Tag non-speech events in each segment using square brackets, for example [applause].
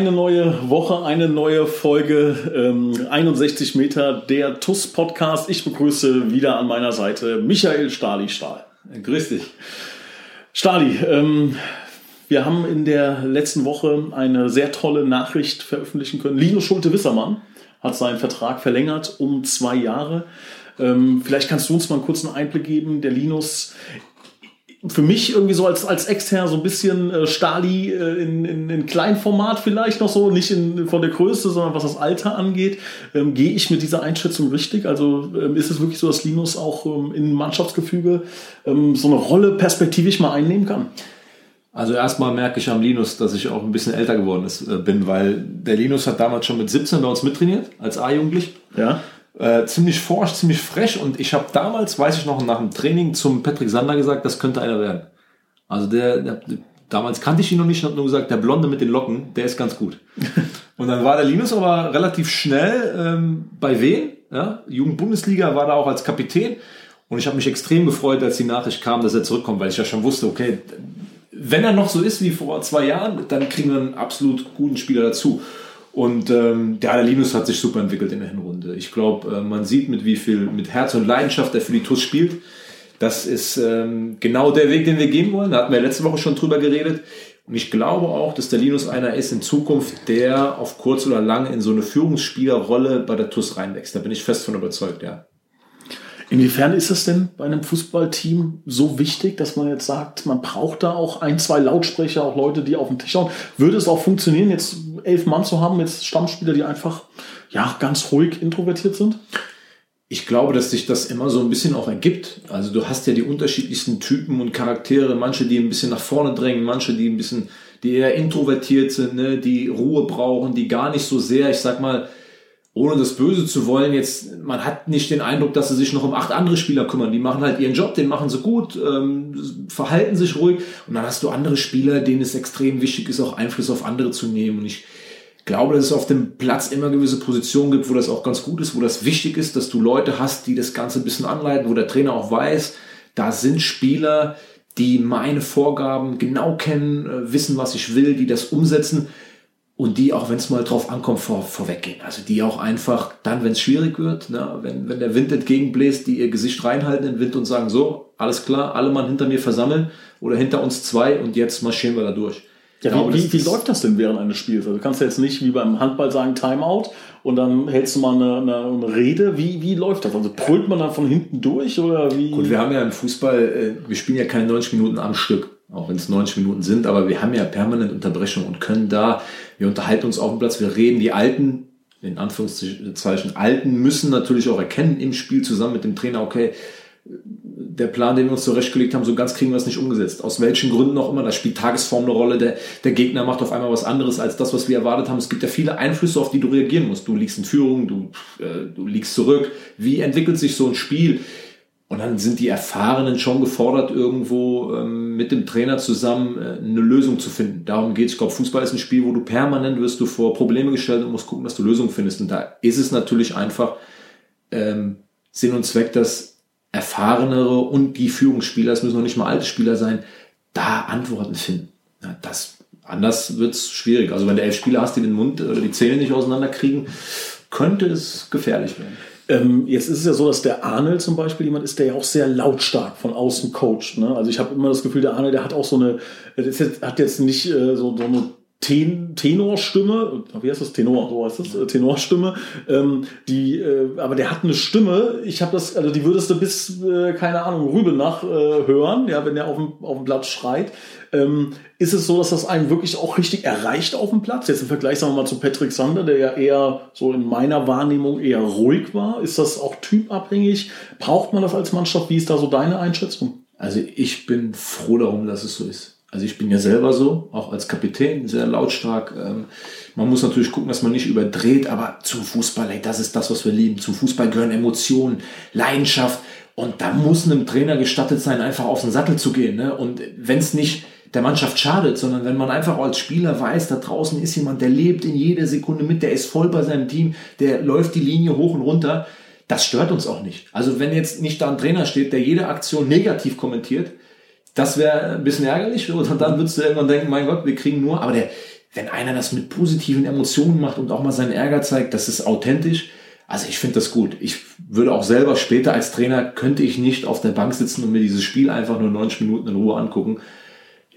Eine neue Woche, eine neue Folge, ähm, 61 Meter, der TUS-Podcast. Ich begrüße wieder an meiner Seite Michael Stahli-Stahl. Grüß dich. Stahli, ähm, wir haben in der letzten Woche eine sehr tolle Nachricht veröffentlichen können. Linus Schulte-Wissermann hat seinen Vertrag verlängert um zwei Jahre. Ähm, vielleicht kannst du uns mal einen kurzen Einblick geben. Der Linus für mich irgendwie so als, als extern so ein bisschen äh, Stali äh, in, in, in Kleinformat vielleicht noch so, nicht in, von der Größe, sondern was das Alter angeht. Ähm, Gehe ich mit dieser Einschätzung richtig? Also ähm, ist es wirklich so, dass Linus auch ähm, in Mannschaftsgefüge ähm, so eine Rolle perspektivisch mal einnehmen kann? Also erstmal merke ich am Linus, dass ich auch ein bisschen älter geworden ist, äh, bin, weil der Linus hat damals schon mit 17 bei uns mittrainiert, als A-Jugendlich. Ja äh, ziemlich forsch, ziemlich frech und ich habe damals, weiß ich noch, nach dem Training zum Patrick Sander gesagt, das könnte einer werden. Also der, der damals kannte ich ihn noch nicht, habe nur gesagt, der Blonde mit den Locken, der ist ganz gut. [laughs] und dann war der Linus aber relativ schnell ähm, bei Wien, ja, Jugendbundesliga, war da auch als Kapitän und ich habe mich extrem gefreut, als die Nachricht kam, dass er zurückkommt, weil ich ja schon wusste, okay, wenn er noch so ist wie vor zwei Jahren, dann kriegen wir einen absolut guten Spieler dazu. Und ähm, der Linus hat sich super entwickelt in der Hinrunde. Ich glaube, äh, man sieht, mit wie viel, mit Herz und Leidenschaft er für die TUS spielt. Das ist ähm, genau der Weg, den wir gehen wollen. Da hatten wir letzte Woche schon drüber geredet. Und ich glaube auch, dass der Linus einer ist in Zukunft, der auf kurz oder lang in so eine Führungsspielerrolle bei der TUS reinwächst. Da bin ich fest von überzeugt, ja. Inwiefern ist es denn bei einem Fußballteam so wichtig, dass man jetzt sagt, man braucht da auch ein, zwei Lautsprecher, auch Leute, die auf den Tisch schauen? Würde es auch funktionieren, jetzt elf Mann zu haben, jetzt Stammspieler, die einfach ja ganz ruhig introvertiert sind? Ich glaube, dass sich das immer so ein bisschen auch ergibt. Also du hast ja die unterschiedlichsten Typen und Charaktere, manche, die ein bisschen nach vorne drängen, manche, die ein bisschen, die eher introvertiert sind, ne, die Ruhe brauchen, die gar nicht so sehr, ich sag mal, ohne das Böse zu wollen, jetzt, man hat nicht den Eindruck, dass sie sich noch um acht andere Spieler kümmern. Die machen halt ihren Job, den machen sie gut, ähm, verhalten sich ruhig. Und dann hast du andere Spieler, denen es extrem wichtig ist, auch Einfluss auf andere zu nehmen. Und ich glaube, dass es auf dem Platz immer gewisse Positionen gibt, wo das auch ganz gut ist, wo das wichtig ist, dass du Leute hast, die das Ganze ein bisschen anleiten, wo der Trainer auch weiß, da sind Spieler, die meine Vorgaben genau kennen, äh, wissen, was ich will, die das umsetzen und die auch, wenn es mal drauf ankommt, vor, vorweggehen. Also die auch einfach dann, wenn es schwierig wird, ne, wenn, wenn der Wind entgegenbläst, die ihr Gesicht reinhalten in den Wind und sagen, so, alles klar, alle Mann hinter mir versammeln oder hinter uns zwei und jetzt marschieren wir da durch. Ja, glaube, wie, wie, wie läuft das denn während eines Spiels? Also du kannst ja jetzt nicht wie beim Handball sagen Timeout und dann hältst du mal eine, eine, eine Rede. Wie, wie läuft das? Also brüllt man dann von hinten durch oder wie? Gut, wir haben ja im Fußball, äh, wir spielen ja keine 90 Minuten am Stück auch wenn es 90 Minuten sind, aber wir haben ja permanent Unterbrechungen und können da, wir unterhalten uns auf dem Platz, wir reden, die Alten, in Anführungszeichen Alten, müssen natürlich auch erkennen im Spiel zusammen mit dem Trainer, okay, der Plan, den wir uns zurechtgelegt haben, so ganz kriegen wir es nicht umgesetzt. Aus welchen Gründen auch immer, da spielt Tagesform eine Rolle, der, der Gegner macht auf einmal was anderes als das, was wir erwartet haben. Es gibt ja viele Einflüsse, auf die du reagieren musst. Du liegst in Führung, du, äh, du liegst zurück. Wie entwickelt sich so ein Spiel? Und dann sind die Erfahrenen schon gefordert, irgendwo ähm, mit dem Trainer zusammen äh, eine Lösung zu finden. Darum geht es. Ich glaube, Fußball ist ein Spiel, wo du permanent wirst du vor Probleme gestellt und musst gucken, dass du Lösungen findest. Und da ist es natürlich einfach ähm, Sinn und Zweck, dass Erfahrenere und die Führungsspieler, es müssen noch nicht mal alte Spieler sein, da Antworten finden. Ja, das, anders wird's schwierig. Also wenn du elf Spieler hast, die den Mund oder die Zähne nicht auseinanderkriegen, könnte es gefährlich werden. Ähm, jetzt ist es ja so, dass der Arnel zum Beispiel jemand ist, der ja auch sehr lautstark von außen coacht. Ne? Also ich habe immer das Gefühl, der Arnel, der hat auch so eine, der hat jetzt nicht äh, so, so eine Ten Tenorstimme, wie heißt das? Tenor, so heißt das, äh, Tenorstimme. Ähm, die, äh, aber der hat eine Stimme, ich habe das, also die würdest du bis, äh, keine Ahnung, Rübenach äh, hören, ja, wenn der auf dem, auf dem Platz schreit. Ähm, ist es so, dass das einen wirklich auch richtig erreicht auf dem Platz? Jetzt im Vergleich, sagen wir mal, zu Patrick Sander, der ja eher so in meiner Wahrnehmung eher ruhig war. Ist das auch typabhängig? Braucht man das als Mannschaft? Wie ist da so deine Einschätzung? Also ich bin froh darum, dass es so ist. Also ich bin ja selber so, auch als Kapitän, sehr lautstark. Ähm, man muss natürlich gucken, dass man nicht überdreht, aber zum Fußball, ey, das ist das, was wir lieben. Zum Fußball gehören Emotionen, Leidenschaft Und da muss einem Trainer gestattet sein, einfach auf den Sattel zu gehen. Ne? Und wenn es nicht der Mannschaft schadet, sondern wenn man einfach als Spieler weiß, da draußen ist jemand, der lebt in jeder Sekunde mit, der ist voll bei seinem Team, der läuft die Linie hoch und runter, das stört uns auch nicht. Also wenn jetzt nicht da ein Trainer steht, der jede Aktion negativ kommentiert, das wäre ein bisschen ärgerlich. Und dann würdest du irgendwann denken, mein Gott, wir kriegen nur, aber der, wenn einer das mit positiven Emotionen macht und auch mal seinen Ärger zeigt, das ist authentisch. Also ich finde das gut. Ich würde auch selber später als Trainer, könnte ich nicht auf der Bank sitzen und mir dieses Spiel einfach nur 90 Minuten in Ruhe angucken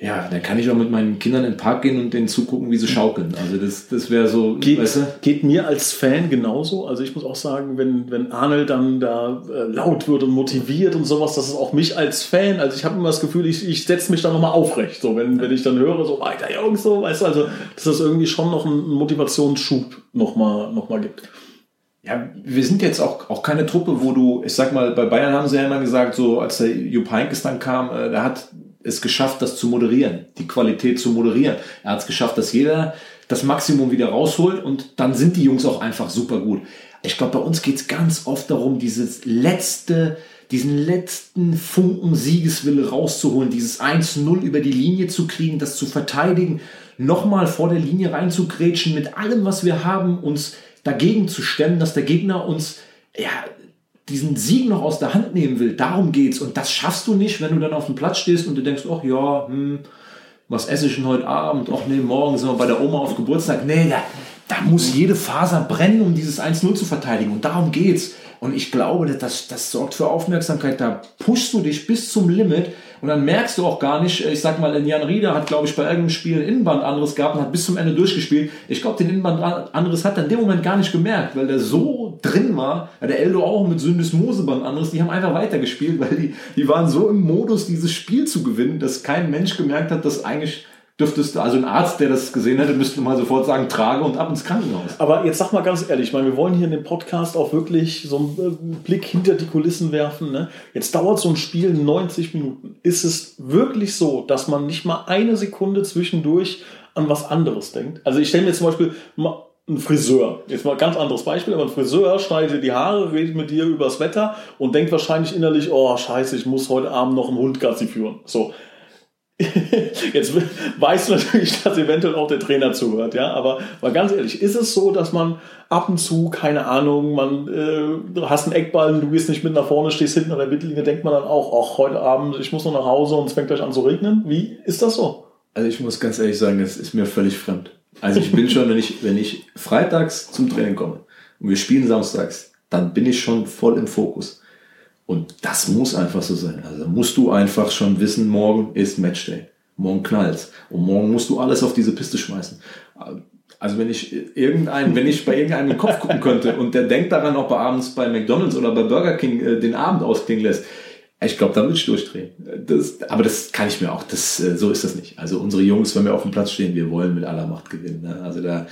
ja, dann kann ich auch mit meinen Kindern in den Park gehen und denen zugucken, wie sie schaukeln. Also das, das wäre so. Geht, weißt du? geht mir als Fan genauso. Also ich muss auch sagen, wenn, wenn Arnold dann da äh, laut wird und motiviert und sowas, das ist auch mich als Fan. Also ich habe immer das Gefühl, ich, ich setze mich da nochmal aufrecht. So, wenn, wenn ich dann höre, so weiter Jungs, so, weißt du, also dass das irgendwie schon noch einen Motivationsschub nochmal noch mal gibt. Ja, wir sind jetzt auch, auch keine Truppe, wo du, ich sag mal, bei Bayern haben sie ja immer gesagt, so als der Jupp Heynckes dann kam, äh, der hat es geschafft, das zu moderieren, die Qualität zu moderieren. Er hat es geschafft, dass jeder das Maximum wieder rausholt und dann sind die Jungs auch einfach super gut. Ich glaube, bei uns geht es ganz oft darum, dieses letzte, diesen letzten Funken Siegeswille rauszuholen, dieses 1-0 über die Linie zu kriegen, das zu verteidigen, nochmal vor der Linie reinzugrätschen, mit allem, was wir haben, uns dagegen zu stemmen, dass der Gegner uns ja, diesen Sieg noch aus der Hand nehmen will. Darum geht's. Und das schaffst du nicht, wenn du dann auf dem Platz stehst und du denkst, ach ja, hm, was esse ich denn heute Abend? Ach nee, morgen sind wir bei der Oma auf Geburtstag. Nee, da, da muss jede Faser brennen, um dieses 1-0 zu verteidigen. Und darum geht's. Und ich glaube, das, das sorgt für Aufmerksamkeit. Da pushst du dich bis zum Limit und dann merkst du auch gar nicht, ich sag mal, Jan Rieder hat, glaube ich, bei irgendeinem Spiel ein Innenband anderes gehabt und hat bis zum Ende durchgespielt. Ich glaube, den Innenband anderes hat er in dem Moment gar nicht gemerkt, weil der so drin war. Der Eldo auch mit Syndesmoseband anderes, die haben einfach weitergespielt, [laughs] weil die, die waren so im Modus, dieses Spiel zu gewinnen, dass kein Mensch gemerkt hat, dass eigentlich dürftest du, also ein Arzt, der das gesehen hätte, müsste mal sofort sagen, trage und ab ins Krankenhaus. Aber jetzt sag mal ganz ehrlich, ich meine, wir wollen hier in dem Podcast auch wirklich so einen Blick hinter die Kulissen werfen. Ne? Jetzt dauert so ein Spiel 90 Minuten. Ist es wirklich so, dass man nicht mal eine Sekunde zwischendurch an was anderes denkt? Also ich stelle mir zum Beispiel mal ein Friseur, jetzt mal ein ganz anderes Beispiel, aber ein Friseur schneidet die Haare, redet mit dir übers Wetter und denkt wahrscheinlich innerlich, oh scheiße, ich muss heute Abend noch einen Hund Gassi führen. So, [laughs] Jetzt weißt du natürlich, dass eventuell auch der Trainer zuhört, ja. Aber mal ganz ehrlich, ist es so, dass man ab und zu, keine Ahnung, man äh, hast einen Eckball, du gehst nicht mit nach vorne, stehst hinten an der Mittellinie, denkt man dann auch, ach, heute Abend, ich muss noch nach Hause und es fängt gleich an zu regnen. Wie ist das so? Also ich muss ganz ehrlich sagen, es ist mir völlig fremd. Also ich bin schon, wenn ich, wenn ich freitags zum Training komme und wir spielen samstags, dann bin ich schon voll im Fokus. Und das muss einfach so sein. Also musst du einfach schon wissen, morgen ist Matchday. Morgen knallt's. Und morgen musst du alles auf diese Piste schmeißen. Also wenn ich irgendeinen, wenn ich bei irgendeinem den Kopf gucken könnte und der denkt daran, ob er abends bei McDonalds oder bei Burger King äh, den Abend ausklingen lässt, ich glaube, da würde ich durchdrehen. Das, aber das kann ich mir auch, das, äh, so ist das nicht. Also unsere Jungs, wenn wir auf dem Platz stehen, wir wollen mit aller Macht gewinnen. Ne? Also da,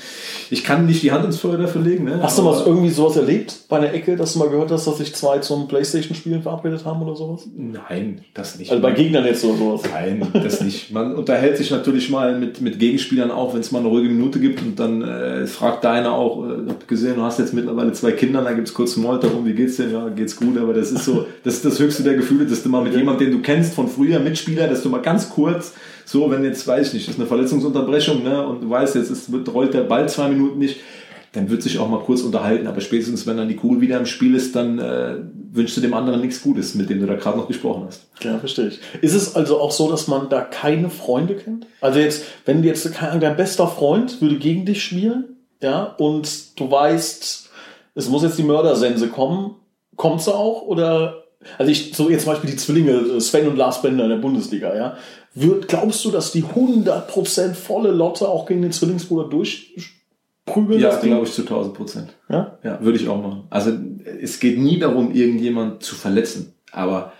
ich kann nicht die Hand ins Feuer dafür legen. Ne? Hast du mal irgendwie sowas erlebt bei einer Ecke, dass du mal gehört hast, dass sich zwei zum Playstation-Spielen verabredet haben oder sowas? Nein, das nicht. Also bei Gegnern jetzt oder sowas? Nein, das nicht. Man unterhält sich natürlich mal mit, mit Gegenspielern auch, wenn es mal eine ruhige Minute gibt und dann äh, fragt deiner auch, äh, gesehen, du hast jetzt mittlerweile zwei Kinder, da gibt's kurz Smalltalk, darum, wie geht's denn? Ja, geht's gut, aber das ist so, das ist das höchste der Gefühle, dass du mal mit jemandem den du kennst von früher, Mitspieler, dass du mal ganz kurz, so, wenn jetzt, weiß ich nicht, das ist eine Verletzungsunterbrechung, ne, und du weißt, jetzt ist, rollt der Ball zwei Minuten nicht, dann wird sich auch mal kurz unterhalten, aber spätestens, wenn dann die Kugel wieder im Spiel ist, dann äh, wünschst du dem anderen nichts Gutes, mit dem du da gerade noch gesprochen hast. Ja, verstehe ich. Ist es also auch so, dass man da keine Freunde kennt? Also jetzt, wenn jetzt dein bester Freund würde gegen dich spielen, ja, und du weißt, es muss jetzt die Mördersense kommen, kommt sie auch oder also ich, so jetzt zum Beispiel die Zwillinge äh, Sven und Lars Bender in der Bundesliga, ja. Wird, glaubst du, dass die 100% volle Lotte auch gegen den Zwillingsbruder durchprügeln? Ja, glaube ich zu 1000 Prozent. Ja? Ja, würde ich auch machen. Also es geht nie darum, irgendjemand zu verletzen. Aber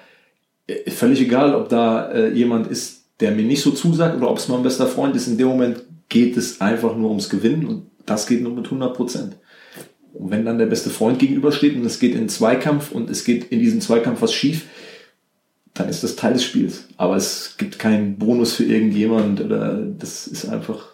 äh, völlig egal, ob da äh, jemand ist, der mir nicht so zusagt oder ob es mein bester Freund ist. In dem Moment geht es einfach nur ums Gewinnen und das geht nur mit 100 Prozent. Und wenn dann der beste Freund gegenübersteht und es geht in Zweikampf und es geht in diesem Zweikampf was schief, dann ist das Teil des Spiels. Aber es gibt keinen Bonus für irgendjemand oder das ist einfach.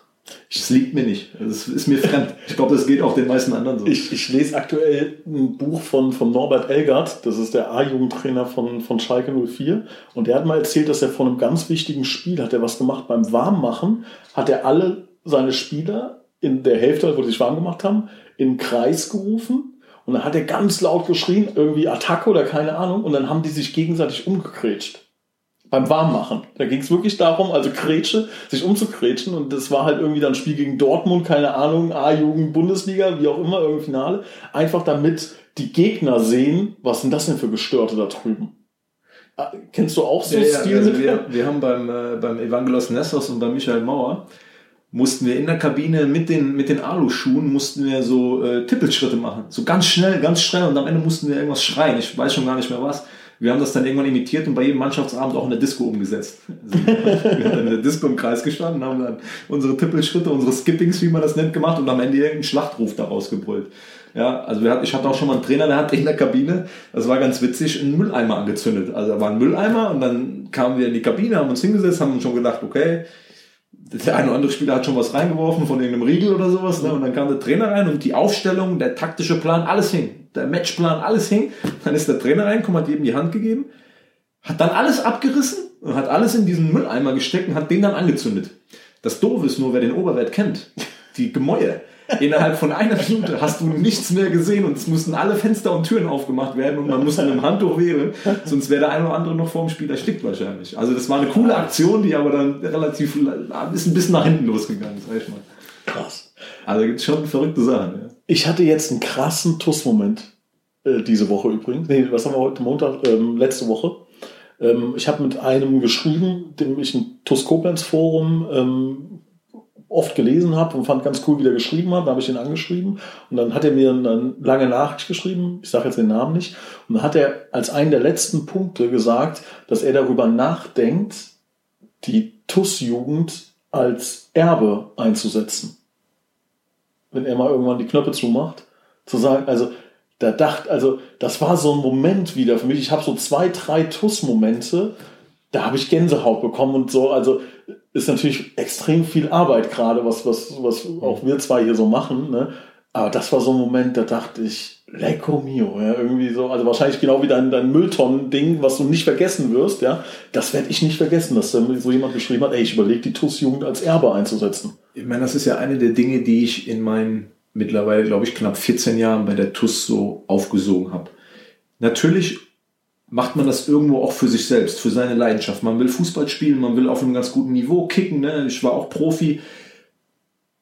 Es liegt mir nicht. Das ist mir fremd. Ich glaube, das geht auch den meisten anderen so. Ich, ich lese aktuell ein Buch von, von Norbert Elgert, das ist der A-Jugendtrainer von, von Schalke 04. Und der hat mal erzählt, dass er von einem ganz wichtigen Spiel hat er was gemacht. Beim Warmmachen hat er alle seine Spieler in der Hälfte, wo sie sich warm gemacht haben, in den Kreis gerufen. Und dann hat er ganz laut geschrien, irgendwie Attacke oder keine Ahnung. Und dann haben die sich gegenseitig umgekrätscht beim Warmmachen. Da ging es wirklich darum, also Kretsche, sich umzukretschen und das war halt irgendwie dann ein Spiel gegen Dortmund, keine Ahnung, A-Jugend, Bundesliga, wie auch immer, irgendwie Finale. Einfach damit die Gegner sehen, was sind das denn für Gestörte da drüben. Ah, kennst du auch so ja, Stil? also wir, wir haben beim, äh, beim Evangelos Nessos und bei Michael Mauer mussten wir in der Kabine mit den, mit den Aluschuhen mussten wir so äh, Tippelschritte machen. So ganz schnell, ganz schnell und am Ende mussten wir irgendwas schreien. Ich weiß schon gar nicht mehr was. Wir haben das dann irgendwann imitiert und bei jedem Mannschaftsabend auch in der Disco umgesetzt. [laughs] Also wir haben in der Disco im Kreis gestanden, haben dann unsere Tippelschritte, unsere Skippings, wie man das nennt, gemacht und am Ende irgendeinen Schlachtruf daraus gebrüllt. Ja, also wir ich hatte auch schon mal einen Trainer, der hat in der Kabine, das war ganz witzig, einen Mülleimer angezündet. Also da war ein Mülleimer und dann kamen wir in die Kabine, haben uns hingesetzt, haben uns schon gedacht, okay, der eine oder andere Spieler hat schon was reingeworfen von irgendeinem Riegel oder sowas. Ne? Und dann kam der Trainer rein und die Aufstellung, der taktische Plan, alles hing der Matchplan, alles hing. Dann ist der Trainer reingekommen, hat jedem die Hand gegeben, hat dann alles abgerissen und hat alles in diesen Mülleimer gesteckt und hat den dann angezündet. Das Doofe ist nur, wer den Oberwert kennt, die Gemäue. Innerhalb von einer Minute hast du nichts mehr gesehen und es mussten alle Fenster und Türen aufgemacht werden und man musste mit dem Handtuch wehren, sonst wäre der eine oder andere noch vor dem Spiel erstickt wahrscheinlich. Also das war eine coole Aktion, die aber dann relativ, ist ein bisschen nach hinten losgegangen, sag ich mal. Krass. Also gibt es schon verrückte Sachen. Ja. Ich hatte jetzt einen krassen TUS-Moment äh, diese Woche übrigens. Nee, was haben wir heute Montag? Ähm, letzte Woche. Ähm, ich habe mit einem geschrieben, dem ich ein TUS Koblenz Forum ähm, oft gelesen habe und fand ganz cool, wie der geschrieben hat. Da habe ich ihn angeschrieben und dann hat er mir eine lange Nachricht geschrieben. Ich sage jetzt den Namen nicht. Und dann hat er als einen der letzten Punkte gesagt, dass er darüber nachdenkt, die TUS-Jugend als Erbe einzusetzen wenn er mal irgendwann die Knöpfe zumacht, zu sagen, also da dachte, also das war so ein Moment wieder für mich. Ich habe so zwei, drei Tuss-Momente, da habe ich Gänsehaut bekommen und so. Also ist natürlich extrem viel Arbeit gerade, was, was, was auch wir zwei hier so machen. Ne? Aber das war so ein Moment, da dachte ich, Lecco mio, ja, irgendwie so, also wahrscheinlich genau wie dein, dein Mülltonnen-Ding, was du nicht vergessen wirst, ja, das werde ich nicht vergessen, dass da so jemand geschrieben hat, ey, ich überlege, die TUS-Jugend als Erbe einzusetzen. Ich meine, das ist ja eine der Dinge, die ich in meinen mittlerweile, glaube ich, knapp 14 Jahren bei der TUS so aufgesogen habe. Natürlich macht man das irgendwo auch für sich selbst, für seine Leidenschaft. Man will Fußball spielen, man will auf einem ganz guten Niveau kicken, ne? ich war auch Profi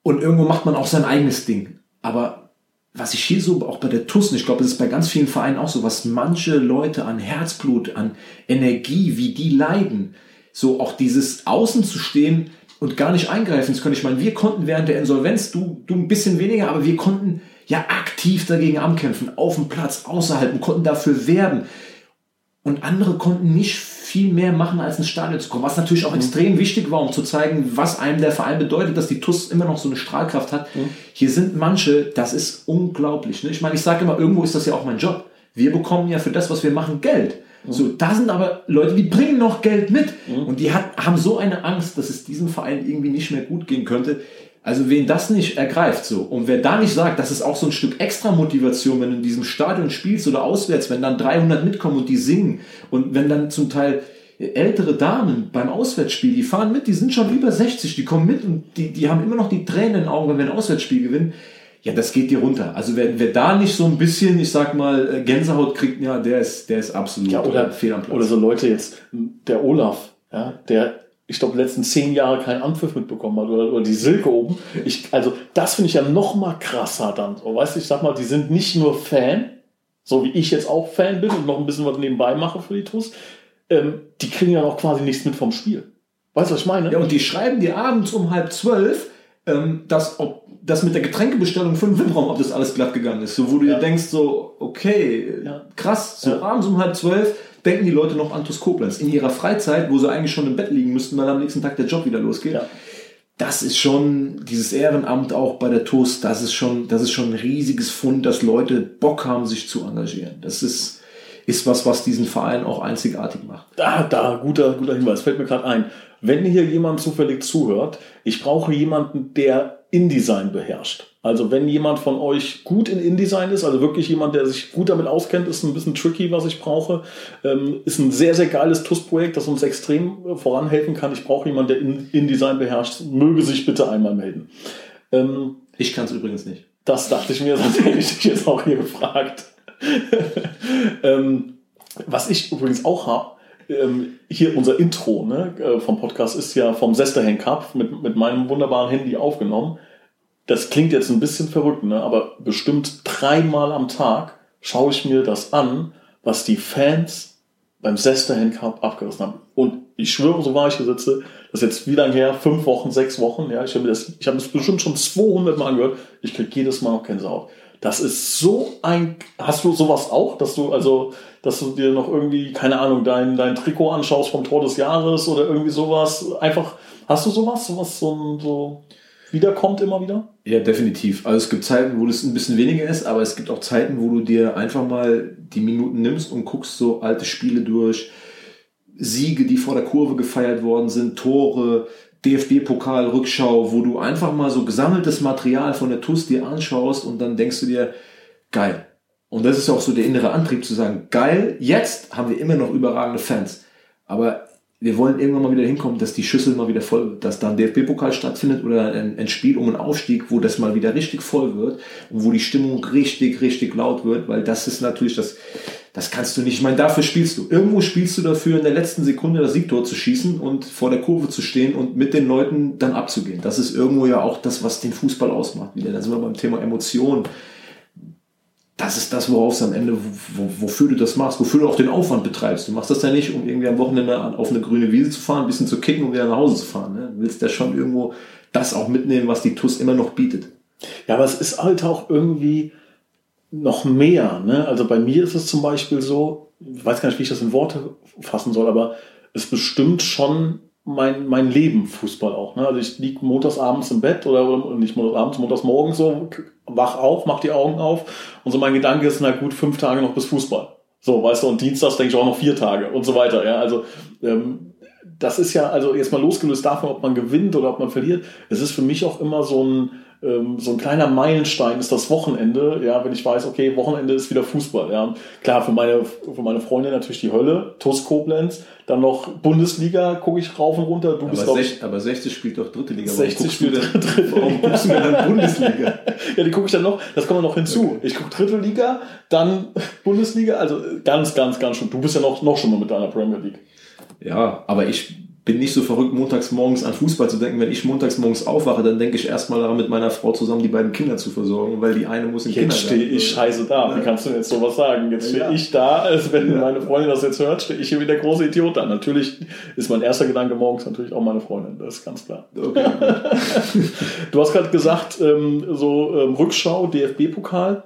und irgendwo macht man auch sein eigenes Ding. Aber was ich hier so auch bei der TUS, ich glaube, es ist bei ganz vielen Vereinen auch so, was manche Leute an Herzblut, an Energie, wie die leiden, so auch dieses Außen zu stehen und gar nicht eingreifen zu können. Ich meine, wir konnten während der Insolvenz, du, du ein bisschen weniger, aber wir konnten ja aktiv dagegen ankämpfen, auf dem Platz, außerhalb und konnten dafür werben. Und andere konnten nicht viel mehr machen, als ins Stadion zu kommen. Was natürlich auch mhm. extrem wichtig war, um zu zeigen, was einem der Verein bedeutet, dass die TUS immer noch so eine Strahlkraft hat. Mhm. Hier sind manche, das ist unglaublich. Ne? Ich meine, ich sage immer, irgendwo ist das ja auch mein Job. Wir bekommen ja für das, was wir machen, Geld. Mhm. So, da sind aber Leute, die bringen noch Geld mit. Mhm. Und die hat, haben so eine Angst, dass es diesem Verein irgendwie nicht mehr gut gehen könnte. Also wen das nicht ergreift so und wer da nicht sagt, das ist auch so ein Stück extra Motivation, wenn du in diesem Stadion spielst oder auswärts, wenn dann 300 mitkommen und die singen und wenn dann zum Teil ältere Damen beim Auswärtsspiel, die fahren mit, die sind schon über 60, die kommen mit und die, die haben immer noch die Tränen in den Augen, wenn wir ein Auswärtsspiel gewinnen. Ja, das geht dir runter. Also wer, wer da nicht so ein bisschen, ich sag mal, Gänsehaut kriegt, ja, der ist, der ist absolut ja, oder, fehl am Platz. Oder so Leute jetzt, der Olaf, ja, der ich glaube, letzten zehn Jahre keinen Anpfiff mitbekommen hat oder, oder die Silke oben. Ich, also das finde ich ja noch mal krasser dann. So, weißt du, ich sag mal, die sind nicht nur Fan, so wie ich jetzt auch Fan bin und noch ein bisschen was nebenbei mache für die TUS, ähm, die kriegen ja auch quasi nichts mit vom Spiel. Weißt du, was ich meine? Ja, und die schreiben dir abends um halb zwölf, ähm, dass ob das mit der Getränkebestellung für den VIP-Raum, ob das alles glatt gegangen ist. So, wo du ja. dir denkst, so, okay, ja. krass, so ja. abends um halb zwölf denken die Leute noch an TuS Koblenz. In ihrer Freizeit, wo sie eigentlich schon im Bett liegen müssten, weil am nächsten Tag der Job wieder losgeht. Ja. Das ist schon, dieses Ehrenamt auch bei der TUS, das ist schon, das ist schon ein riesiges Fund, dass Leute Bock haben, sich zu engagieren. Das ist, ist was, was diesen Verein auch einzigartig macht. Da, da, guter, guter Hinweis, fällt mir gerade ein. Wenn hier jemand zufällig zuhört, ich brauche jemanden, der InDesign beherrscht. Also wenn jemand von euch gut in InDesign ist, also wirklich jemand, der sich gut damit auskennt, ist ein bisschen tricky, was ich brauche. Ähm, ist ein sehr, sehr geiles TUS-Projekt, das uns extrem äh, voranhelfen kann. Ich brauche jemanden, der InDesign beherrscht. Möge sich bitte einmal melden. Ähm, ich kann es übrigens nicht. Das dachte ich mir, [laughs] sonst hätte ich dich jetzt auch hier gefragt. [laughs] ähm, was ich übrigens auch habe, ähm, hier unser Intro ne, äh, vom Podcast ist ja vom Sesterhen Cup mit, mit meinem wunderbaren Handy aufgenommen das klingt jetzt ein bisschen verrückt, ne? aber bestimmt dreimal am Tag schaue ich mir das an, was die Fans beim Sesterhen Cup abgerissen haben. Und ich schwöre, so war ich hier sitze, das ist jetzt wie lange her? Fünf Wochen, sechs Wochen. Ja, ich habe das, ich habe das bestimmt schon 200 Mal angehört. Ich kriege jedes Mal noch Gänsehaut. Das ist so ein, hast du sowas auch, dass du, also, dass du dir noch irgendwie, keine Ahnung, dein, dein Trikot anschaust vom Tor des Jahres oder irgendwie sowas? Einfach, hast du sowas? Sowas, so, so, wiederkommt immer wieder? Ja, definitiv. Also es gibt Zeiten, wo das ein bisschen weniger ist, aber es gibt auch Zeiten, wo du dir einfach mal die Minuten nimmst und guckst so alte Spiele durch, Siege, die vor der Kurve gefeiert worden sind, Tore, DFB-Pokal, Rückschau, wo du einfach mal so gesammeltes Material von der TUS dir anschaust und dann denkst du dir, geil. Und das ist auch so der innere Antrieb zu sagen, geil, jetzt haben wir immer noch überragende Fans. Aber wir wollen irgendwann mal wieder hinkommen, dass die Schüssel mal wieder voll wird, dass da ein DFB-Pokal stattfindet oder ein, ein, Spiel um einen Aufstieg, wo das mal wieder richtig voll wird und wo die Stimmung richtig, richtig laut wird, weil das ist natürlich das, das kannst du nicht. Ich meine, dafür spielst du. Irgendwo spielst du dafür, in der letzten Sekunde das Siegtor zu schießen und vor der Kurve zu stehen und mit den Leuten dann abzugehen. Das ist irgendwo ja auch das, was den Fußball ausmacht. Wieder, da sind wir beim Thema Emotionen das ist das, worauf es am Ende, wo, wofür du das machst, wofür du auch den Aufwand betreibst. Du machst das ja nicht, um irgendwie am Wochenende auf eine grüne Wiese zu fahren, ein bisschen zu kicken und wieder nach Hause zu fahren. Ne? Du willst ja schon irgendwo das auch mitnehmen, was die TUS immer noch bietet. Ja, aber es ist halt auch irgendwie noch mehr. Ne? Also bei mir ist es zum Beispiel so, ich weiß gar nicht, wie ich das in Worte fassen soll, aber es bestimmt schon mein, mein Leben Fußball auch. Ne? Also ich liege montags abends im Bett oder, oder nicht montags abends, montags morgens so, wach auf, mach die Augen auf und so mein Gedanke ist, na gut, fünf Tage noch bis Fußball. So, weißt du, und Dienstags denke ich auch noch vier Tage und so weiter. Ja, also ähm, das ist ja, also jetzt mal losgelöst davon, ob man gewinnt oder ob man verliert, es ist für mich auch immer so ein, so ein kleiner Meilenstein ist das Wochenende, ja, wenn ich weiß, okay, Wochenende ist wieder Fußball, ja. Klar, für meine, für meine Freundin natürlich die Hölle, TuS Koblenz, dann noch Bundesliga gucke ich rauf und runter. Du aber, bist sech, aber 60 spielt doch dritte Liga. 60 spielt dritte Liga. Warum guckst du mir dann Bundesliga? [laughs] ja, die gucke ich dann noch, das kommt noch hinzu. Okay. Ich gucke dritte Liga, dann [laughs] Bundesliga, also ganz, ganz, ganz schön. Du bist ja noch, noch schon mal mit deiner Premier League. Ja, aber ich bin nicht so verrückt, montags morgens an Fußball zu denken. Wenn ich montags morgens aufwache, dann denke ich erstmal daran, mit meiner Frau zusammen die beiden Kinder zu versorgen, weil die eine muss in Jetzt stehe ich scheiße da. Wie kannst du jetzt sowas sagen? Jetzt stehe ja. ich da, als wenn ja. meine Freundin das jetzt hört, stehe ich hier wie der große Idiot da. Natürlich ist mein erster Gedanke morgens natürlich auch meine Freundin. Das ist ganz klar. Okay, [laughs] du hast gerade gesagt, ähm, so ähm, Rückschau, DFB-Pokal.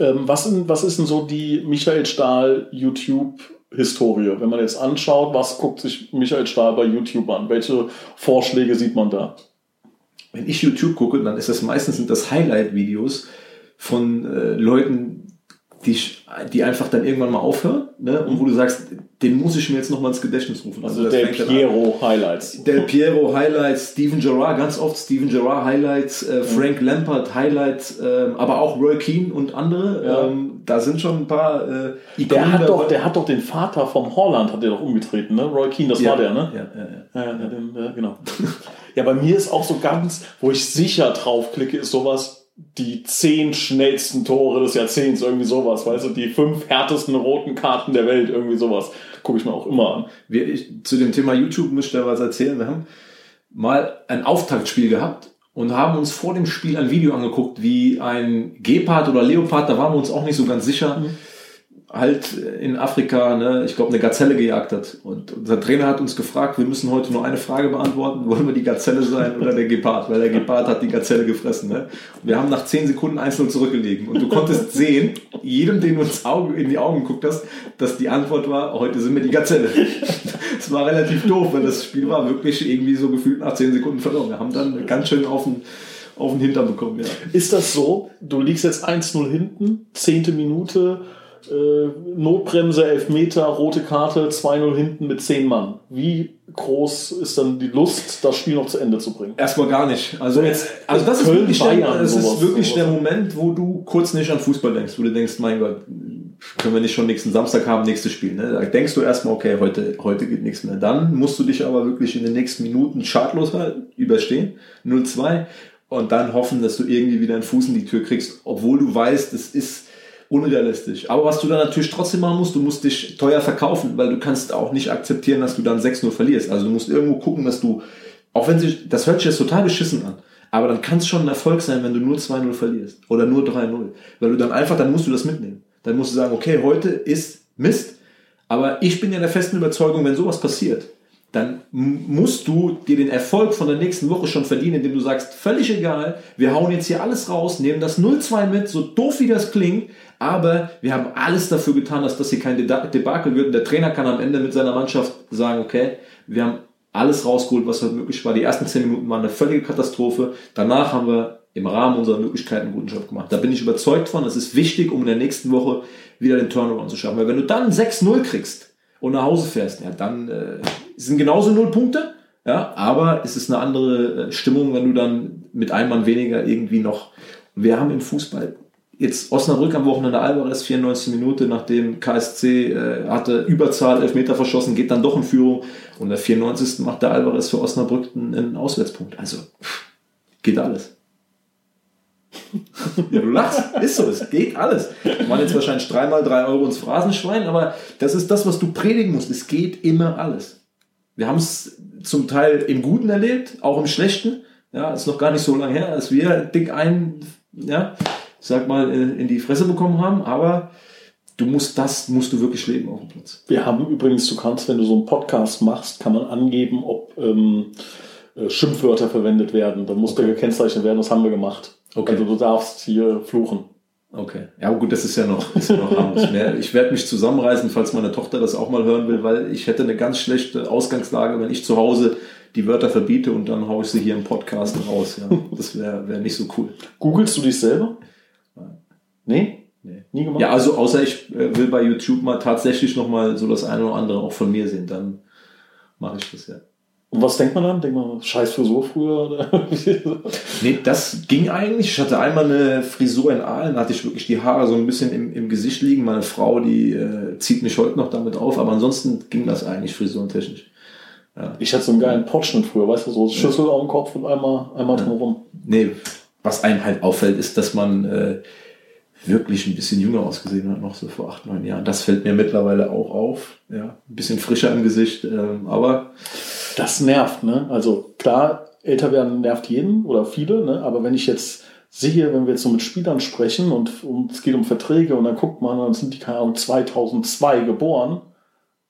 Ähm, was, was ist denn so die Michael Stahl YouTube Historie. Wenn man jetzt anschaut, was guckt sich Michael Stahl bei YouTube an? Welche Vorschläge sieht man da? Wenn ich YouTube gucke, dann ist das meistens sind das Highlight-Videos von äh, Leuten, die, die einfach dann irgendwann mal aufhören, ne? und wo du sagst, den muss ich mir jetzt noch mal ins Gedächtnis rufen. Also, also Del Piero Highlights. Del Piero Highlights, Steven Gerrard, ganz oft Steven Gerrard Highlights, äh, Frank Lampard Highlights, äh, aber auch Roy Keane und andere. Ja. Ähm, da sind schon ein paar äh, Ikonen der hat, doch, der hat doch den Vater vom Holland, hat der doch umgetreten, ne? Roy Keane, das ja. war der, ne? Ja, ja, ja. ja, ja, den, ja genau. [laughs] ja, bei mir ist auch so ganz, wo ich sicher draufklicke, ist sowas, die zehn schnellsten Tore des Jahrzehnts, irgendwie sowas, weißt du, die fünf härtesten roten Karten der Welt, irgendwie sowas. Gucke ich mir auch immer an. Wir, ich, zu dem Thema YouTube müsste ich da was erzählen. Wir haben mal ein Auftaktspiel gehabt und haben uns vor dem Spiel ein Video angeguckt, wie ein Gepard oder Leopard, da waren wir uns auch nicht so ganz sicher. Mhm halt in Afrika, ne, ich glaube, eine Gazelle gejagt hat. Und unser Trainer hat uns gefragt, wir müssen heute nur eine Frage beantworten, wollen wir die Gazelle sein oder der Gepard? Weil der Gepard hat die Gazelle gefressen. Ne? Wir haben nach zehn Sekunden 1-0 zurückgelegen. Und du konntest sehen, jedem, den du ins Auge, in die Augen geguckt hast, dass die Antwort war, heute sind wir die Gazelle. Das war relativ doof, weil das Spiel war wirklich irgendwie so gefühlt nach zehn Sekunden verloren. Wir haben dann ganz schön auf den auf den Hintern bekommen, ja. Ist das so? Du liegst jetzt 1-0 hinten, zehnte Minute, äh, Notbremse, Elfmeter, rote Karte, 2-0 hinten mit 10 Mann. Wie groß ist dann die Lust, das Spiel noch zu Ende zu bringen? Erstmal gar nicht. Also, jetzt, also das Köln, ist wirklich, Bayern, der, das sowas, ist wirklich sowas. der Moment, wo du kurz nicht an Fußball denkst, wo du denkst, mein Gott, können wir nicht schon nächsten Samstag haben, nächstes Spiel. Ne? Da denkst du erstmal, okay, heute, heute geht nichts mehr. Dann musst du dich aber wirklich in den nächsten Minuten schadlos halten, überstehen, 0-2 und dann hoffen, dass du irgendwie wieder einen Fuß in die Tür kriegst, obwohl du weißt, es ist unrealistisch. Aber was du dann natürlich trotzdem machen musst, du musst dich teuer verkaufen, weil du kannst auch nicht akzeptieren, dass du dann 6-0 verlierst. Also du musst irgendwo gucken, dass du, auch wenn sich, das hört sich jetzt total beschissen an, aber dann kann es schon ein Erfolg sein, wenn du nur 2-0 verlierst oder nur 3-0. Weil du dann einfach, dann musst du das mitnehmen. Dann musst du sagen, okay, heute ist Mist, aber ich bin ja der festen Überzeugung, wenn sowas passiert, dann musst du dir den Erfolg von der nächsten Woche schon verdienen, indem du sagst, völlig egal, wir hauen jetzt hier alles raus, nehmen das 0-2 mit, so doof wie das klingt, aber wir haben alles dafür getan, dass das hier kein Debakel wird. Und der Trainer kann am Ende mit seiner Mannschaft sagen, okay, wir haben alles rausgeholt, was halt möglich war. Die ersten 10 Minuten waren eine völlige Katastrophe. Danach haben wir im Rahmen unserer Möglichkeiten einen guten Job gemacht. Da bin ich überzeugt von, es ist wichtig, um in der nächsten Woche wieder den Turnaround zu schaffen. Weil wenn du dann 6-0 kriegst und nach Hause fährst, ja, dann äh, sind genauso null Punkte, ja, aber es ist eine andere äh, Stimmung, wenn du dann mit einem Mann weniger irgendwie noch. Wir haben im Fußball jetzt Osnabrück am Wochenende Alvarez, 94 Minuten, nachdem KSC äh, hatte Überzahl, Elfmeter verschossen, geht dann doch in Führung und der 94. macht der Alvarez für Osnabrück einen Auswärtspunkt. Also geht alles. [laughs] ja, du lachst, ist so, es geht alles. Man jetzt wahrscheinlich dreimal drei Euro ins Phrasenschwein, aber das ist das, was du predigen musst. Es geht immer alles. Wir haben es zum Teil im Guten erlebt, auch im Schlechten. Ja, ist noch gar nicht so lange her, als wir dick ein, ja, sag mal, in die Fresse bekommen haben, aber du musst das, musst du wirklich leben auf dem Platz. Wir haben übrigens, du kannst, wenn du so einen Podcast machst, kann man angeben, ob ähm, äh, Schimpfwörter verwendet werden. Dann muss okay. der gekennzeichnet werden, das haben wir gemacht. Okay. Also du darfst hier fluchen. Okay. Ja, gut, das ist ja noch, ist ja noch harmlos. Ich werde mich zusammenreißen, falls meine Tochter das auch mal hören will, weil ich hätte eine ganz schlechte Ausgangslage, wenn ich zu Hause die Wörter verbiete und dann haue ich sie hier im Podcast raus. Ja. Das wäre wär nicht so cool. Googlest du dich selber? Nee? Nee. Nie gemacht? Ja, also außer ich äh, will bei YouTube mal tatsächlich nochmal so das eine oder andere auch von mir sehen, dann mache ich das ja. Und was denkt man dann? Denkt man, scheiß Frisur früher? Oder? [laughs] nee, das ging eigentlich. Ich hatte einmal eine Frisur in Aalen, da hatte ich wirklich die Haare so ein bisschen im, im Gesicht liegen. Meine Frau, die äh, zieht mich heute noch damit auf, aber ansonsten ging das eigentlich frisurentechnisch. Ja. Ich hatte so einen geilen Potschnitt früher, weißt du, so Schüssel ja. auf dem Kopf und einmal, einmal ja. drumherum. Nee, was einem halt auffällt, ist, dass man äh, wirklich ein bisschen jünger ausgesehen hat, noch so vor acht, neun Jahren. Das fällt mir mittlerweile auch auf. Ja, ein bisschen frischer im Gesicht, ähm, aber das nervt, ne? Also klar, älter werden nervt jeden oder viele, ne? Aber wenn ich jetzt sehe, wenn wir jetzt so mit Spielern sprechen und, und es geht um Verträge und dann guckt man, dann sind die, keine Ahnung, 2002 geboren.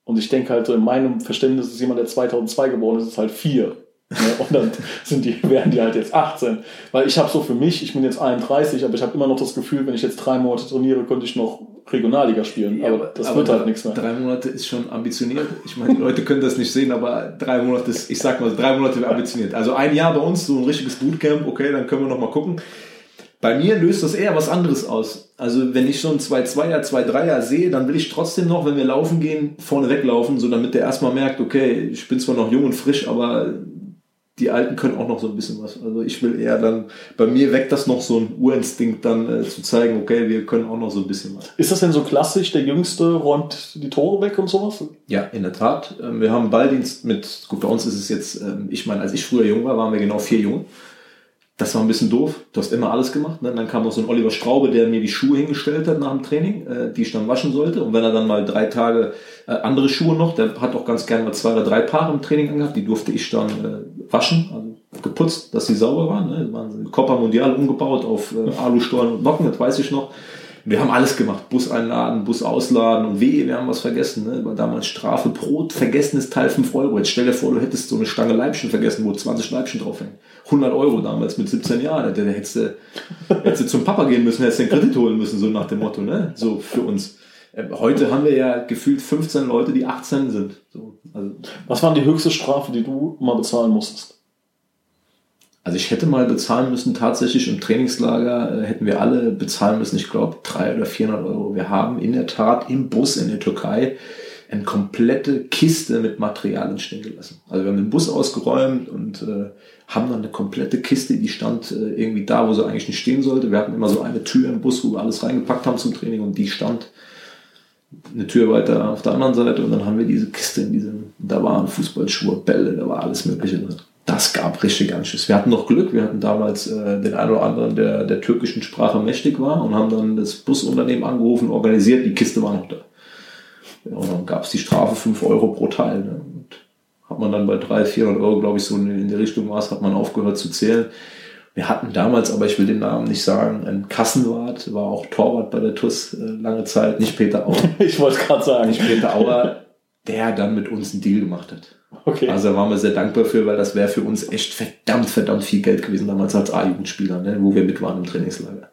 Und ich denke halt so, in meinem Verständnis ist jemand, der 2002 geboren ist, ist halt vier. [laughs] Und dann sind die, werden die halt jetzt 18. Weil ich habe so für mich, ich bin jetzt 31, aber ich habe immer noch das Gefühl, wenn ich jetzt drei Monate trainiere, könnte ich noch Regionalliga spielen. Ja, aber das aber wird halt nichts mehr. Drei Monate ist schon ambitioniert. Ich meine, die Leute können das nicht sehen, aber drei Monate ist, ich sag mal, drei Monate ambitioniert. Also ein Jahr bei uns, so ein richtiges Bootcamp, okay, dann können wir noch mal gucken. Bei mir löst das eher was anderes aus. Also wenn ich so ein 2-2er, 2-3er sehe, dann will ich trotzdem noch, wenn wir laufen gehen, vorne weglaufen, so damit der erstmal merkt, okay, ich bin zwar noch jung und frisch, aber die Alten können auch noch so ein bisschen was. Also ich will eher dann, bei mir weckt das noch so ein Urinstinkt dann äh, zu zeigen, okay, wir können auch noch so ein bisschen was. Ist das denn so klassisch, der Jüngste räumt die Tore weg und sowas? Ja, in der Tat. Ähm, wir haben Balldienst mit, gut, bei uns ist es jetzt, ähm, ich meine, als ich früher jung war, waren wir genau vier Jungen. Das war ein bisschen doof. Du hast immer alles gemacht. Ne? Dann kam noch so ein Oliver Straube, der mir die Schuhe hingestellt hat nach dem Training, äh, die ich dann waschen sollte. Und wenn er dann mal drei Tage äh, andere Schuhe noch, der hat auch ganz gerne mal zwei oder drei Paare im Training angehabt, die durfte ich dann äh, waschen, also geputzt, dass sie sauber waren. Ne? waren Copa Mundial umgebaut auf äh, Alustollen und Nocken, das weiß ich noch. Wir haben alles gemacht. Bus einladen, Bus ausladen und weh, wir haben was vergessen. Ne? War damals Strafe, Brot, vergessenes Teil 5 Euro. Jetzt stell dir vor, du hättest so eine Stange Leibchen vergessen, wo 20 Leibchen draufhängen. 100 Euro damals mit 17 Jahren. Da hättest du, hättest du zum Papa gehen müssen, hättest den Kredit holen müssen, so nach dem Motto. Ne? So für uns. Ähm, heute haben wir ja gefühlt 15 Leute, die 18 sind. So, also. Was war die höchste Strafe, die du mal bezahlen musstest? Also ich hätte mal bezahlen müssen, tatsächlich im Trainingslager äh, hätten wir alle bezahlen müssen, ich glaube, 300 oder 400 Euro. Wir haben in der Tat im Bus in der Türkei eine komplette Kiste mit Materialien stehen gelassen. Also wir haben den Bus ausgeräumt und äh, haben dann eine komplette Kiste, die stand äh, irgendwie da, wo sie eigentlich nicht stehen sollte. Wir hatten immer so eine Tür im Bus, wo wir alles reingepackt haben zum Training und die stand eine Tür weiter auf der anderen Seite und dann haben wir diese Kiste in diesem, da waren Fußballschuhe, Bälle, da war alles Mögliche drin. Das gab richtig Anschiss. Wir hatten noch Glück, wir hatten damals äh, den einen oder anderen, der der türkischen Sprache mächtig war und haben dann das Busunternehmen angerufen, organisiert, die Kiste war noch da. Ja, und dann gab es die Strafe 5 Euro pro Teil. Ne? Und hat man dann bei 300, 400 Euro, glaube ich, so in die Richtung war hat man aufgehört zu zählen. Wir hatten damals, aber ich will den Namen nicht sagen, einen Kassenwart, war auch Torwart bei der TUS äh, lange Zeit, nicht Peter Auer. [laughs] ich wollte gerade sagen. Nicht Peter Auer, der dann mit uns einen Deal gemacht hat. Okay. Also da waren wir sehr dankbar für, weil das wäre für uns echt verdammt, verdammt viel Geld gewesen damals als A-Jugendspieler, ne, wo wir mit waren im Trainingslager.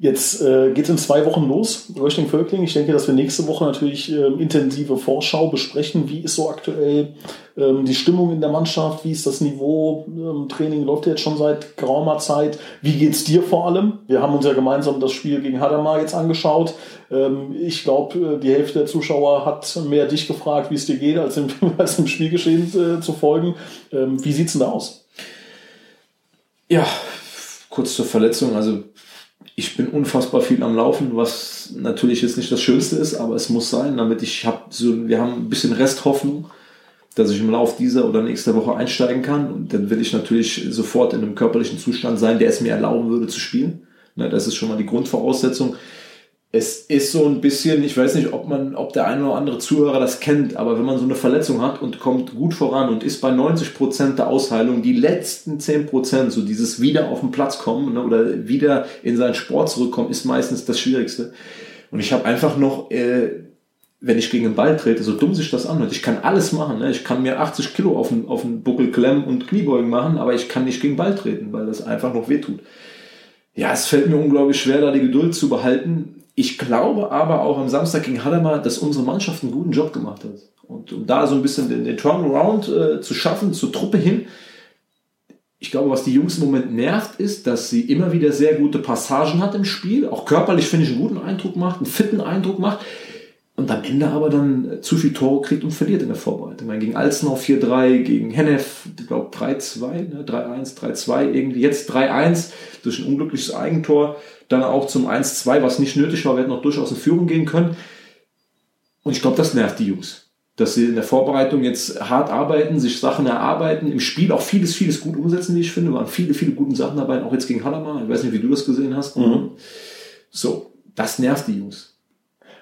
Jetzt äh, geht es in zwei Wochen los, Röchling Völkling. Ich denke, dass wir nächste Woche natürlich äh, intensive Vorschau besprechen. Wie ist so aktuell ähm, die Stimmung in der Mannschaft? Wie ist das Niveau? Ähm, Training läuft jetzt schon seit geraumer Zeit. Wie geht's dir vor allem? Wir haben uns ja gemeinsam das Spiel gegen Hadamar jetzt angeschaut. Ähm, ich glaube, äh, die Hälfte der Zuschauer hat mehr dich gefragt, wie es dir geht, als im, [laughs] als im Spielgeschehen äh, zu folgen. Ähm, wie sieht's denn da aus? Ja, kurz zur Verletzung. Also ich bin unfassbar viel am Laufen, was natürlich jetzt nicht das Schönste ist, aber es muss sein, damit ich habe so, wir haben ein bisschen Resthoffnung, dass ich im Lauf dieser oder nächster Woche einsteigen kann und dann will ich natürlich sofort in einem körperlichen Zustand sein, der es mir erlauben würde zu spielen. Ne, das ist schon mal die Grundvoraussetzung es ist so ein bisschen, ich weiß nicht, ob man, ob der eine oder andere Zuhörer das kennt, aber wenn man so eine Verletzung hat und kommt gut voran und ist bei 90 Prozent der Ausheilung, die letzten 10 Prozent, so dieses wieder auf den Platz kommen ne, oder wieder in seinen Sport zurückkommen, ist meistens das Schwierigste. Und ich habe einfach noch, äh, wenn ich gegen den Ball trete, so dumm sich das anhört, ich kann alles machen. Ne? Ich kann mir 80 Kilo auf den, auf den Buckel klemmen und Kniebeugen machen, aber ich kann nicht gegen den Ball treten, weil das einfach noch wehtut. Ja, es fällt mir unglaublich schwer, da die Geduld zu behalten ich glaube aber auch am Samstag gegen Hadamar, dass unsere Mannschaft einen guten Job gemacht hat. Und um da so ein bisschen den, den Turnaround äh, zu schaffen, zur Truppe hin. Ich glaube, was die Jungs im Moment nervt, ist, dass sie immer wieder sehr gute Passagen hat im Spiel. Auch körperlich, finde ich, einen guten Eindruck macht, einen fitten Eindruck macht. Und am Ende aber dann zu viel Tore kriegt und verliert in der Vorbereitung. Ich meine, gegen Alzenau 4-3, gegen Hennef, ich glaube 3-2, ne? 3-1, 3-2, irgendwie jetzt 3-1 durch ein unglückliches Eigentor dann auch zum 1-2, was nicht nötig war. Wir hätten noch durchaus in Führung gehen können. Und ich glaube, das nervt die Jungs. Dass sie in der Vorbereitung jetzt hart arbeiten, sich Sachen erarbeiten, im Spiel auch vieles, vieles gut umsetzen, wie ich finde. Waren viele, viele gute Sachen dabei, auch jetzt gegen Hadamar. Ich weiß nicht, wie du das gesehen hast. Mhm. So, das nervt die Jungs.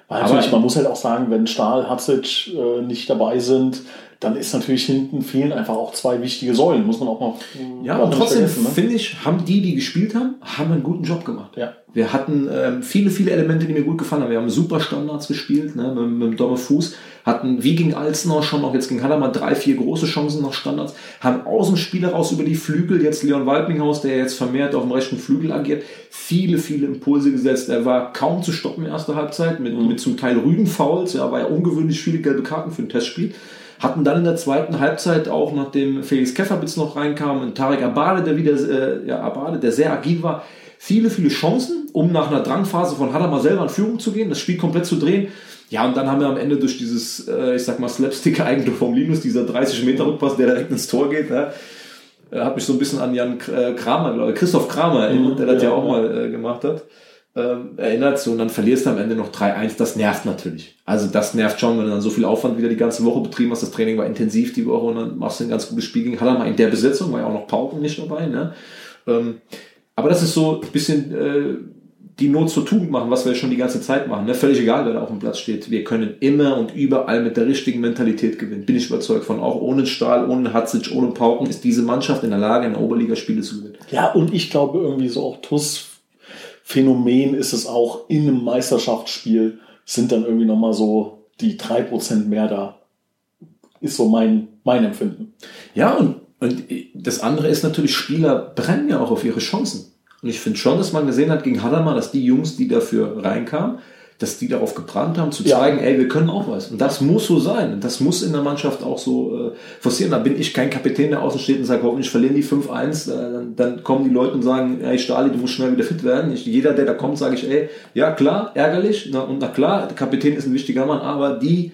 Weil natürlich, man muss halt auch sagen, wenn Stahl, Hatzic äh, nicht dabei sind, dann ist natürlich hinten fehlen einfach auch zwei wichtige Säulen, muss man auch mal. Ja, und trotzdem ne? finde ich, haben die, die gespielt haben, haben einen guten Job gemacht. Ja. Wir hatten ähm, viele, viele Elemente, die mir gut gefallen haben. Wir haben super Standards gespielt, ne, mit, mit dem Domme Fuß, hatten wie gegen Alzenau schon auch jetzt gegen Hadamar drei, vier große Chancen nach Standards, haben aus dem Spiel heraus über die Flügel, jetzt Leon Walpinghaus, der jetzt vermehrt auf dem rechten Flügel agiert, viele, viele Impulse gesetzt. Er war kaum zu stoppen in erster Halbzeit, mit, mhm. mit zum Teil Rügenfouls, ja, war ja ungewöhnlich viele gelbe Karten für ein Testspiel. Hatten dann in der zweiten Halbzeit auch, nachdem Felix Kefferbitz noch reinkam, und Tarek Abade, der wieder, äh, ja, Abade, der sehr agil war, viele, viele Chancen, um nach einer Drangphase von Hadamar selber in Führung zu gehen, das Spiel komplett zu drehen. Ja, und dann haben wir am Ende durch dieses, äh, ich sag mal, Slapstick-Eigentum vom Linus, dieser 30-Meter-Rückpass, der direkt ins Tor geht, ja, hat mich so ein bisschen an Jan äh, Kramer, glaube ich, Christoph Kramer erinnert, mhm, der das ja, ja auch ja. mal äh, gemacht hat ähm, erinnert so und dann verlierst du am Ende noch 3-1, das nervt natürlich. Also das nervt schon, wenn du dann so viel Aufwand wieder die ganze Woche betrieben hast. Das Training war intensiv die Woche und dann machst du ein ganz gutes Spiel gegen Hallermann in der Besetzung, war ja auch noch Pauken nicht dabei. Ne? Ähm, aber das ist so ein bisschen äh, die Not zur Tugend machen, was wir schon die ganze Zeit machen. Ne? Völlig egal, wer da auf dem Platz steht. Wir können immer und überall mit der richtigen Mentalität gewinnen. Bin ich überzeugt von. Auch ohne Stahl, ohne Hatzic, ohne Pauken ist diese Mannschaft in der Lage, in der Oberliga Spiele zu gewinnen. Ja, und ich glaube irgendwie so auch TUS Phänomen ist es auch in einem Meisterschaftsspiel, sind dann irgendwie nochmal so die drei Prozent mehr da. Ist so mein, mein Empfinden. Ja, und, und das andere ist natürlich, Spieler brennen ja auch auf ihre Chancen. Und ich finde schon, dass man gesehen hat gegen Hadamar, dass die Jungs, die dafür reinkamen, dass die darauf gebrannt haben, zu zeigen, ja. ey, wir können auch was. Und das muss so sein. Und das muss in der Mannschaft auch so äh, forcieren. Da bin ich kein Kapitän, der außen steht und sagt, hoffentlich verlieren die 5-1. Äh, dann, dann kommen die Leute und sagen, ey, Stali, du musst schnell wieder fit werden. Ich, jeder, der da kommt, sage ich, ey, ja klar, ärgerlich. Na, und na klar, der Kapitän ist ein wichtiger Mann, aber die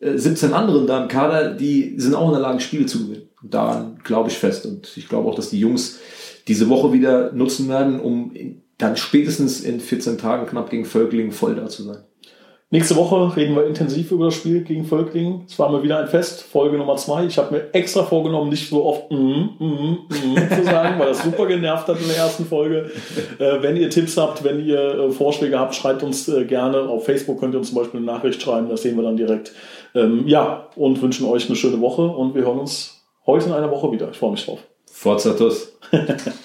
äh, 17 anderen da im Kader, die sind auch in der Lage, Spiele zu gewinnen. Und daran glaube ich fest. Und ich glaube auch, dass die Jungs diese Woche wieder nutzen werden, um dann spätestens in 14 Tagen knapp gegen Völkling voll da zu sein. Nächste Woche reden wir intensiv über das Spiel gegen Völklingen. Es war mal wieder ein Fest, Folge Nummer zwei. Ich habe mir extra vorgenommen, nicht so oft mm, mm, mm, zu sagen, weil das super genervt hat in der ersten Folge. Äh, wenn ihr Tipps habt, wenn ihr äh, Vorschläge habt, schreibt uns äh, gerne. Auf Facebook könnt ihr uns zum Beispiel eine Nachricht schreiben, das sehen wir dann direkt. Ähm, ja, und wünschen euch eine schöne Woche und wir hören uns heute in einer Woche wieder. Ich freue mich drauf. Fortsett oss. [laughs]